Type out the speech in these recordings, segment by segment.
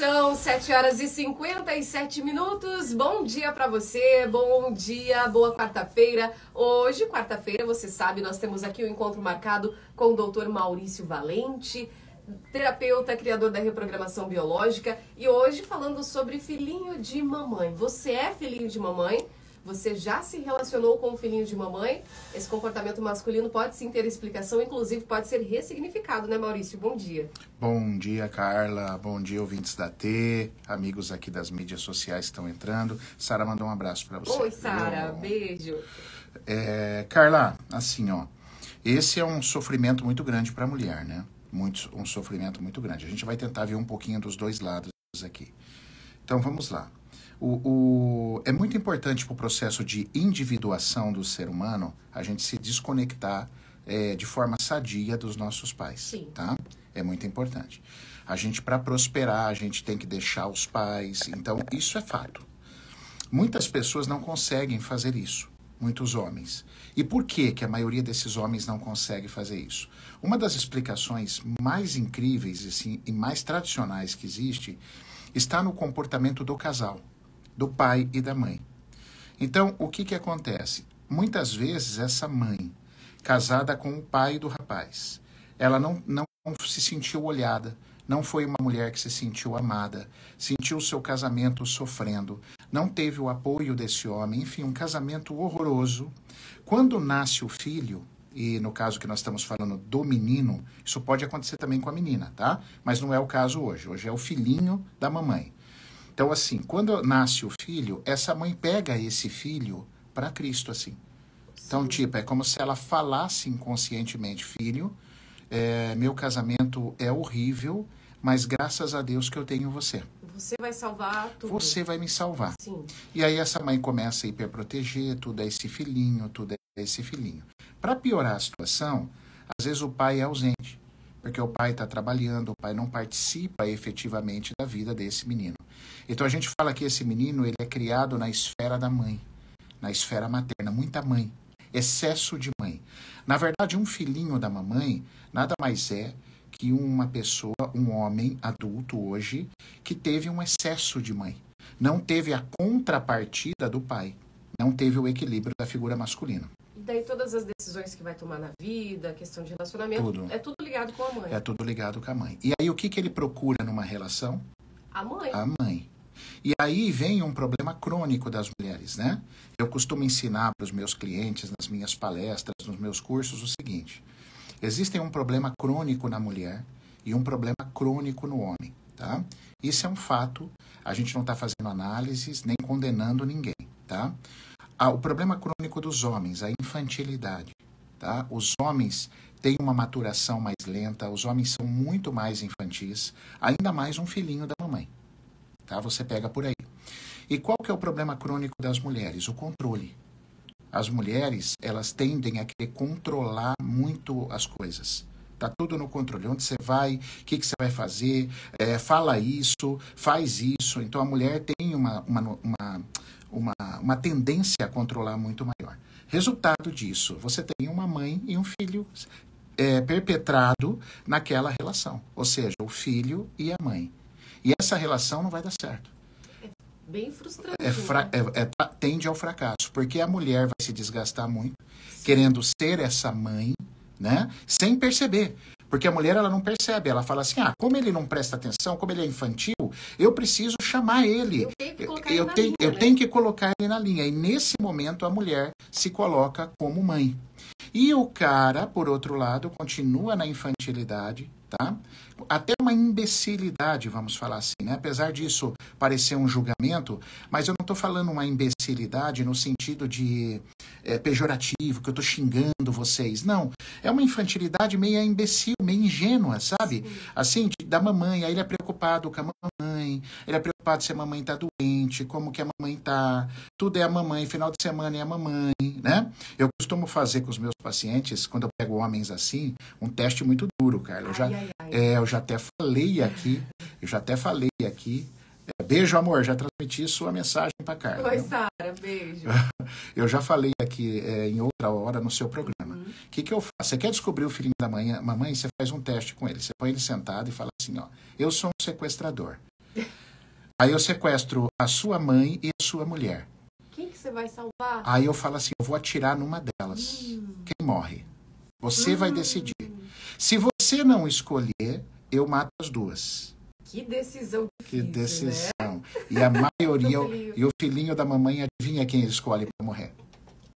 São 7 horas e 57 minutos. Bom dia para você, bom dia, boa quarta-feira. Hoje, quarta-feira, você sabe, nós temos aqui o um encontro marcado com o doutor Maurício Valente, terapeuta, criador da reprogramação biológica, e hoje falando sobre filhinho de mamãe. Você é filhinho de mamãe? Você já se relacionou com o filhinho de mamãe? Esse comportamento masculino pode sim ter explicação, inclusive pode ser ressignificado, né, Maurício? Bom dia. Bom dia, Carla. Bom dia, ouvintes da T, amigos aqui das mídias sociais que estão entrando. Sara mandou um abraço para você. Oi, Sara. Beijo. É, Carla, assim, ó. Esse é um sofrimento muito grande para a mulher, né? Muito, um sofrimento muito grande. A gente vai tentar ver um pouquinho dos dois lados aqui. Então vamos lá. O, o, é muito importante para o processo de individuação do ser humano a gente se desconectar é, de forma sadia dos nossos pais. Sim. Tá? É muito importante. A gente, para prosperar, a gente tem que deixar os pais. Então, isso é fato. Muitas pessoas não conseguem fazer isso. Muitos homens. E por que, que a maioria desses homens não consegue fazer isso? Uma das explicações mais incríveis assim, e mais tradicionais que existe está no comportamento do casal do pai e da mãe. Então, o que, que acontece? Muitas vezes, essa mãe, casada com o pai do rapaz, ela não, não se sentiu olhada, não foi uma mulher que se sentiu amada, sentiu o seu casamento sofrendo, não teve o apoio desse homem, enfim, um casamento horroroso. Quando nasce o filho, e no caso que nós estamos falando do menino, isso pode acontecer também com a menina, tá? Mas não é o caso hoje. Hoje é o filhinho da mamãe. Então, assim, quando nasce o filho, essa mãe pega esse filho para Cristo, assim. Então, tipo, é como se ela falasse inconscientemente, filho, é, meu casamento é horrível, mas graças a Deus que eu tenho você. Você vai salvar tudo. Você vai me salvar. Sim. E aí essa mãe começa a hiperproteger, tudo é esse filhinho, tudo é esse filhinho. Para piorar a situação, às vezes o pai é ausente, porque o pai está trabalhando, o pai não participa efetivamente da vida desse menino. Então a gente fala que esse menino ele é criado na esfera da mãe, na esfera materna, muita mãe, excesso de mãe. Na verdade, um filhinho da mamãe nada mais é que uma pessoa, um homem adulto hoje, que teve um excesso de mãe. Não teve a contrapartida do pai. Não teve o equilíbrio da figura masculina. E daí todas as decisões que vai tomar na vida, questão de relacionamento, Tudo. é tudo ligado com a mãe. É tudo ligado com a mãe. E aí o que, que ele procura numa relação? A mãe. A mãe. E aí vem um problema crônico das mulheres, né? Eu costumo ensinar para os meus clientes, nas minhas palestras, nos meus cursos, o seguinte: existe um problema crônico na mulher e um problema crônico no homem, tá? Isso é um fato, a gente não está fazendo análises nem condenando ninguém, tá? Ah, o problema crônico dos homens, a infantilidade, tá? Os homens têm uma maturação mais lenta, os homens são muito mais infantis, ainda mais um filhinho da mamãe tá? Você pega por aí. E qual que é o problema crônico das mulheres? O controle. As mulheres, elas tendem a querer controlar muito as coisas. Tá tudo no controle. Onde você vai, o que, que você vai fazer, é, fala isso, faz isso. Então a mulher tem uma, uma, uma, uma, uma tendência a controlar muito maior. Resultado disso, você tem uma mãe e um filho é, perpetrado naquela relação. Ou seja, o filho e a mãe. E essa relação não vai dar certo. É bem frustrante. É, fra né? é, é tende ao fracasso, porque a mulher vai se desgastar muito, Sim. querendo ser essa mãe, né? Sem perceber. Porque a mulher ela não percebe, ela fala assim: ah, como ele não presta atenção, como ele é infantil, eu preciso chamar ele. Eu tenho que colocar, eu, ele, tenho, linha, eu né? tenho que colocar ele na linha. E nesse momento a mulher se coloca como mãe. E o cara, por outro lado, continua na infantilidade, tá? Até uma imbecilidade, vamos falar assim, né? Apesar disso parecer um julgamento, mas eu não estou falando uma imbecilidade no sentido de é, pejorativo, que eu estou xingando vocês. Não, é uma infantilidade meio imbecil, meio ingênua, sabe? Sim. Assim, de, da mamãe, aí ele é preocupado com a mamãe, ele é preocupado se a mamãe tá doente, como que a mamãe tá, tudo é a mamãe, final de semana é a mamãe, né? Eu costumo fazer com os meus pacientes, quando eu pego homens assim, um teste muito duro, cara. Eu já, Ai, ai, ai. é, eu já até falei aqui, eu já até falei aqui. É, beijo, amor, já transmiti sua mensagem para Carla. Oi, viu? Sara, beijo. Eu já falei aqui é, em outra hora no seu programa. Uhum. O que, que eu faço? Você quer descobrir o filhinho da manhã, mamãe? Você faz um teste com ele. Você põe ele sentado e fala assim: ó, eu sou um sequestrador. Aí eu sequestro a sua mãe e a sua mulher. Que você vai salvar? Aí eu falo assim, eu vou atirar numa delas. Hum. Quem morre? Você vai decidir. Se você não escolher, eu mato as duas. Que decisão Que difícil, né? decisão. E a maioria, filhinho. e o filhinho da mamãe adivinha quem ele escolhe para morrer?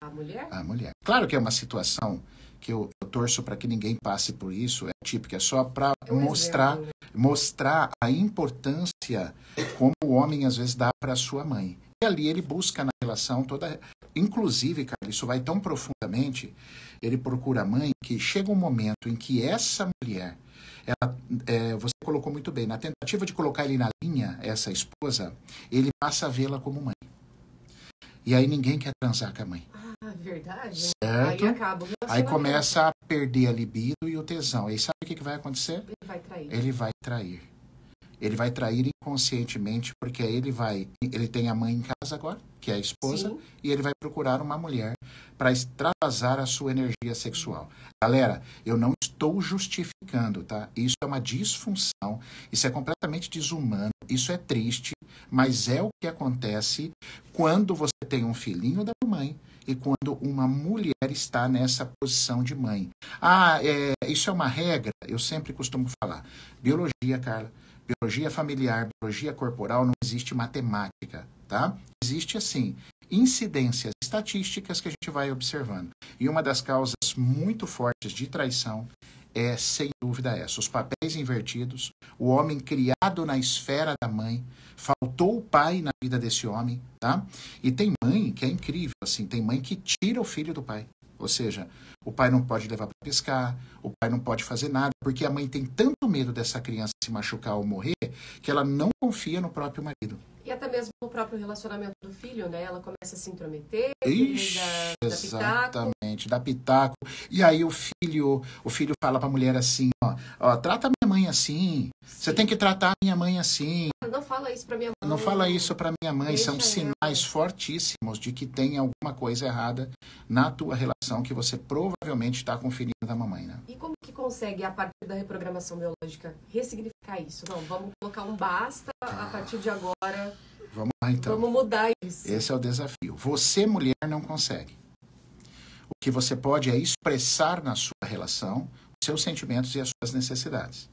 A mulher? A mulher. Claro que é uma situação que eu, eu torço para que ninguém passe por isso, é típica, é só para É um mostrar, exemplo, né? mostrar a importância como o homem às vezes dá para sua mãe. E ali ele busca na relação toda, inclusive, cara, isso vai tão profundamente, ele procura a mãe que chega um momento em que essa mulher, ela, é, você colocou muito bem, na tentativa de colocar ele na linha, essa esposa, ele passa a vê-la como mãe. E aí ninguém quer transar com a mãe. Ah, verdade. Certo? Aí acaba o Aí começa a perder a libido e o tesão. Aí sabe o que, que vai acontecer? Ele vai trair. Ele vai trair. Ele vai trair inconscientemente, porque aí ele vai. Ele tem a mãe em casa agora, que é a esposa, Sim. e ele vai procurar uma mulher para extravasar a sua energia sexual. Galera, eu não estou justificando, tá? Isso é uma disfunção, isso é completamente desumano, isso é triste, mas é o que acontece quando você tem um filhinho da mãe e quando uma mulher está nessa posição de mãe. Ah, é, isso é uma regra? Eu sempre costumo falar. Biologia, Carla. Biologia familiar, biologia corporal, não existe matemática, tá? Existe, assim, incidências estatísticas que a gente vai observando. E uma das causas muito fortes de traição é, sem dúvida, essa. Os papéis invertidos, o homem criado na esfera da mãe, faltou o pai na vida desse homem, tá? E tem mãe que é incrível, assim, tem mãe que tira o filho do pai. Ou seja, o pai não pode levar para pescar, o pai não pode fazer nada, porque a mãe tem tanto medo dessa criança se machucar ou morrer, que ela não confia no próprio marido. E até mesmo no próprio relacionamento do filho, né? Ela começa a se intrometer, Ixi, da, da exatamente, dá pitaco. E aí o filho, o filho fala pra mulher assim, ó, ó, trata assim. Você tem que tratar a minha mãe assim. Não fala isso pra minha mãe. Não fala isso pra minha mãe. Deixa São ela. sinais fortíssimos de que tem alguma coisa errada na tua relação que você provavelmente está com o filhinho da mamãe, né? E como que consegue, a partir da reprogramação biológica, ressignificar isso? Não, vamos colocar um basta, a partir de agora, Vamos lá então. vamos mudar isso. Esse é o desafio. Você, mulher, não consegue. O que você pode é expressar na sua relação os seus sentimentos e as suas necessidades.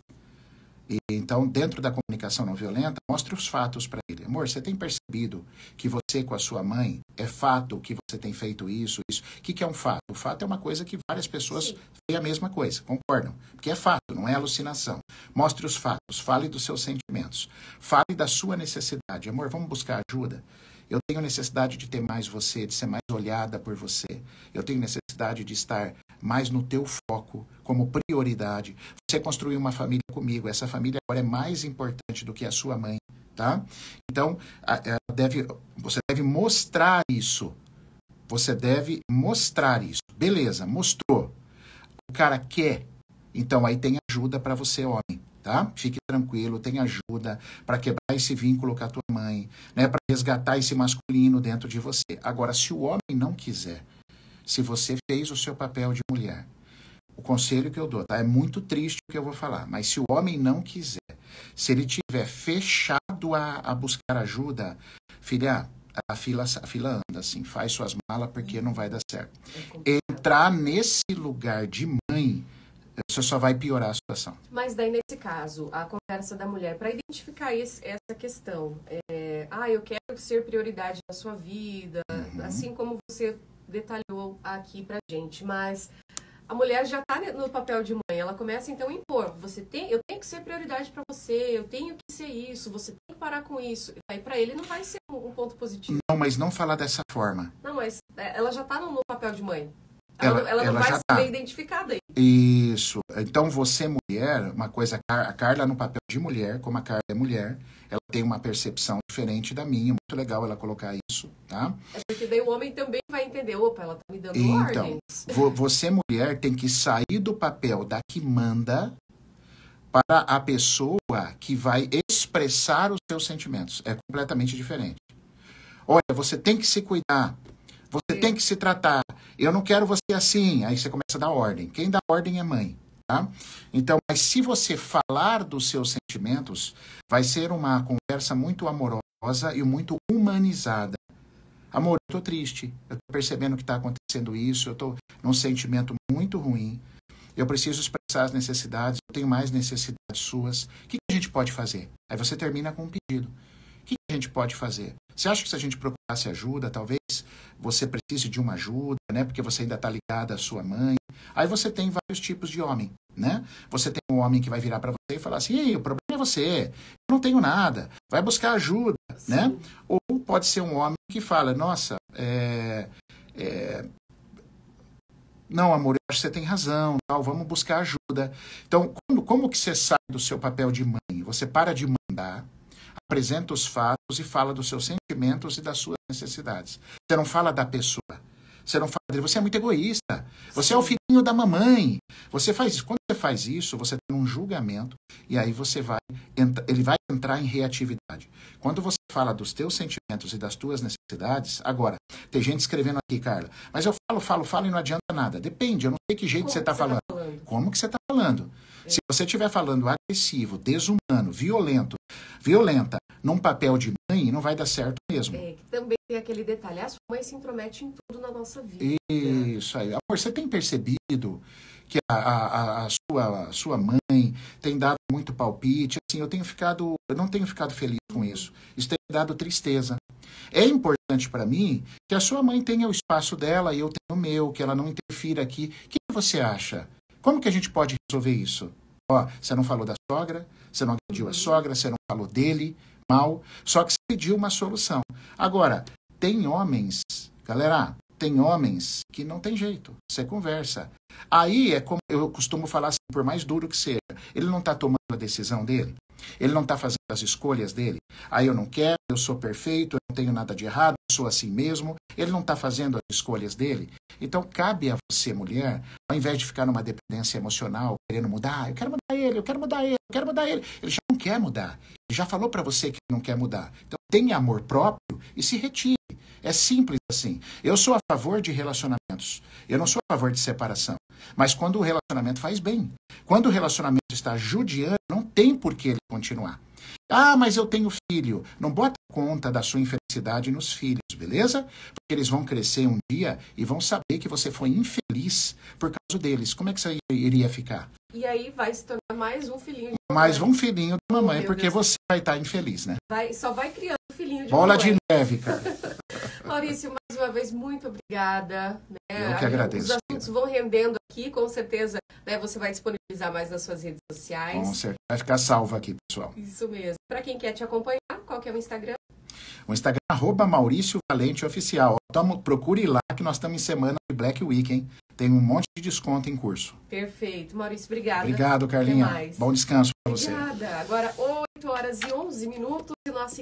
E, então, dentro da comunicação não violenta, mostre os fatos para ele. Amor, você tem percebido que você com a sua mãe é fato que você tem feito isso, isso? O que, que é um fato? O fato é uma coisa que várias pessoas Sim. veem a mesma coisa, concordam? Porque é fato, não é alucinação. Mostre os fatos, fale dos seus sentimentos, fale da sua necessidade. Amor, vamos buscar ajuda? Eu tenho necessidade de ter mais você, de ser mais olhada por você. Eu tenho necessidade de estar mais no teu foco, como prioridade. Você construiu uma família comigo. Essa família agora é mais importante do que a sua mãe, tá? Então, deve, você deve mostrar isso. Você deve mostrar isso. Beleza, mostrou. O cara quer. Então, aí tem ajuda para você, homem, tá? Fique tranquilo, tem ajuda para quebrar esse vínculo com a tua mãe, né? Para resgatar esse masculino dentro de você. Agora, se o homem não quiser, se você fez o seu papel de mulher, o conselho que eu dou, tá? É muito triste o que eu vou falar, mas se o homem não quiser, se ele tiver fechado a, a buscar ajuda, filha, a fila, a fila anda assim, faz suas malas porque não vai dar certo. Entrar nesse lugar de mãe, você só vai piorar a situação. Mas daí, nesse caso, a conversa da mulher, para identificar esse- essa questão, é, ah, eu quero ser prioridade na sua vida, Uhum. assim como você detalhou aqui pra gente, mas a mulher já tá no papel de mãe, ela começa então a impor, você tem, eu tenho que ser prioridade pra você, eu tenho que ser isso, você tem que parar com isso. Aí pra ele não vai ser um, um ponto positivo. Não, mas não falar dessa forma. Não, mas é, ela já tá no, no papel de mãe. Ela, Ela- não- ela vai já se tá. ver identificada aí. Isso. Então, você, mulher, uma coisa, a Car- a Carla no papel de mulher, como a Carla é mulher, ela tem uma percepção diferente da minha. Muito legal ela colocar isso, tá? É porque daí o homem também vai entender, opa, ela tá me dando Então, ordens. vo- você, mulher, tem que sair do papel da que manda para a pessoa que vai expressar os seus sentimentos. É completamente diferente. Olha, você tem que se cuidar. Você tem que se tratar. Eu não quero você assim. Aí você começa a dar ordem. Quem dá ordem é mãe. Tá? Então, mas se você falar dos seus sentimentos, vai ser uma conversa muito amorosa e muito humanizada. Amor, eu tô triste, eu tô percebendo que está acontecendo isso, eu tô num sentimento muito ruim, eu preciso expressar as necessidades, eu tenho mais necessidades suas. O que, que a gente pode fazer? Aí você termina com um pedido. O que, que a gente pode fazer? Você acha que se a gente procurasse ajuda, talvez você precise de uma ajuda, né? Porque você ainda está ligada à sua mãe. Aí você tem vários tipos de homem, né? Você tem um homem que vai virar para você e falar assim: o problema é você, eu não tenho nada, vai buscar ajuda, Sim. né? Ou pode ser um homem que fala: nossa, é, é, não, amor, eu acho que você tem razão, tal, vamos buscar ajuda. Então, como que você sai do seu papel de mãe? Você para de mandar, apresenta os fatos e fala dos seus sentimentos e das suas necessidades. Você não fala da pessoa. Você não fala dele. Você é muito egoísta. Você é o filhinho da mamãe. Você faz isso. Quando você faz isso, você tem um julgamento e aí você vai ele vai entrar em reatividade. Quando você fala dos teus sentimentos e das tuas necessidades, agora, tem gente escrevendo aqui, Carla, mas eu falo, falo, falo e não adianta nada. Depende, eu não sei que jeito Como você está falando. Tá falando. Como que você está falando? Se você estiver falando agressivo, desumano, violento, violenta, num papel de mãe, não vai dar certo mesmo. É, também tem aquele detalhe, a sua mãe se intromete em tudo na nossa vida. Isso aí. Amor, você tem percebido que a, a, a, sua, a sua mãe tem dado muito palpite. Assim, eu tenho ficado, eu não tenho ficado feliz com isso. Isso tem dado tristeza. É importante para mim que a sua mãe tenha o espaço dela e eu tenho o meu, que ela não interfira aqui. O que você acha? Como que a gente pode resolver isso? Ó, você não falou da sogra, você não agrediu a sogra, você não falou dele mal, só que você pediu uma solução. Agora, tem homens, galera, tem homens que não tem jeito. Você conversa. Aí é como eu costumo falar assim, por mais duro que seja, ele não está tomando a decisão dele, ele não está fazendo as escolhas dele. Aí eu não quero, eu sou perfeito, eu não tenho nada de errado, eu sou assim mesmo. Ele não está fazendo as escolhas dele. Então cabe a você, mulher, ao invés de ficar numa dependência emocional, querendo mudar, eu quero mudar ele, eu quero mudar ele, eu quero mudar ele. Ele já não quer mudar. Ele já falou para você que não quer mudar. Então tenha amor próprio e se retire. É simples assim. Eu sou a favor de relacionamentos. Eu não sou a favor de separação. Mas quando o relacionamento faz bem. Quando o relacionamento está judiando, não tem por que ele continuar. Ah, mas eu tenho filho. Não bota conta da sua infelicidade nos filhos, beleza? Porque eles vão crescer um dia e vão saber que você foi infeliz por causa deles. Como é que você iria ficar? E aí vai se tornar mais um filhinho. Mais um filhinho da mamãe, porque você vai estar infeliz, né? Vai, só vai criando filhinho de Bola mamãe. de neve, cara. Maurício, mais uma vez, muito obrigada. Né? Eu que agradeço. Os assuntos vão rendendo aqui, com certeza né, você vai disponibilizar mais nas suas redes sociais. Com certeza. Vai ficar salvo aqui, pessoal. Isso mesmo. Para quem quer te acompanhar, qual que é o Instagram? O Instagram é arroba Maurício Valente Oficial. Tamo, procure lá que nós estamos em semana de Black Week, hein? Tem um monte de desconto em curso. Perfeito. Maurício, obrigada. Obrigado, Carlinha. Bom descanso para você. Obrigada. Agora, 8 horas e 11 minutos e nós